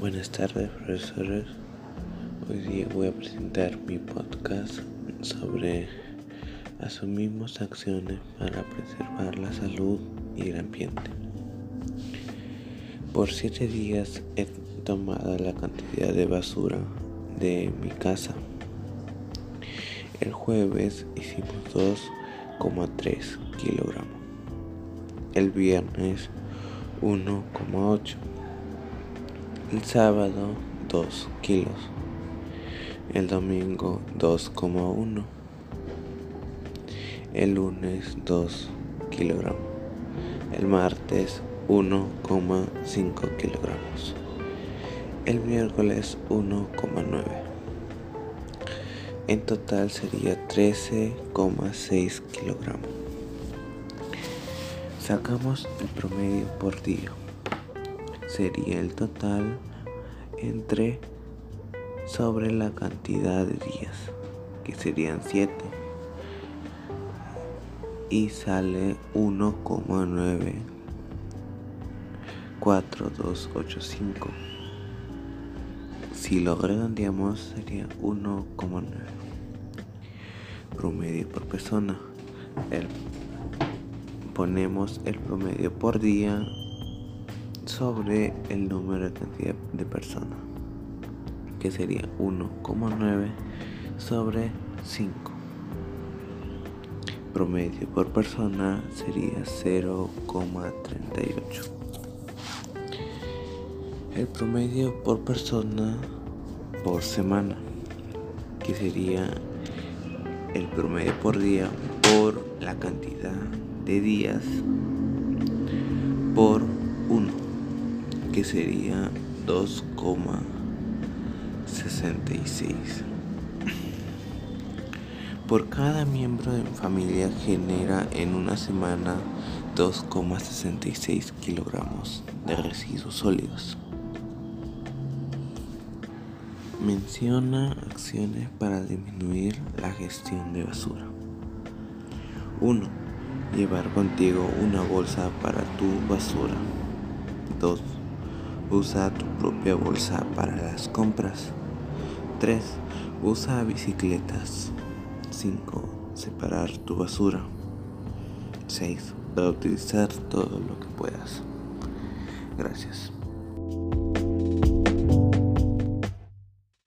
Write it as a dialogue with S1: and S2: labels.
S1: Buenas tardes, profesores. Hoy día voy a presentar mi podcast sobre asumimos acciones para preservar la salud y el ambiente. Por siete días he tomado la cantidad de basura de mi casa. El jueves hicimos 2,3 kilogramos. El viernes 1,8 el sábado 2 kilos. El domingo 2,1. El lunes 2 kilogramos. El martes 1,5 kilogramos. El miércoles 1,9. En total sería 13,6 kilogramos. Sacamos el promedio por día sería el total entre sobre la cantidad de días, que serían 7, y sale 1,94285. Si lo redondeamos sería 1,9 promedio por persona. ponemos el promedio por día sobre el número de cantidad de personas, que sería 1,9 sobre 5. Promedio por persona sería 0,38. El promedio por persona por semana, que sería el promedio por día por la cantidad de días por 1 sería 2,66. Por cada miembro de mi familia genera en una semana 2,66 kilogramos de residuos sólidos. Menciona acciones para disminuir la gestión de basura. 1. Llevar contigo una bolsa para tu basura. 2 Usa tu propia bolsa para las compras. 3. Usa bicicletas. 5. Separar tu basura. 6. Para utilizar todo lo que puedas. Gracias.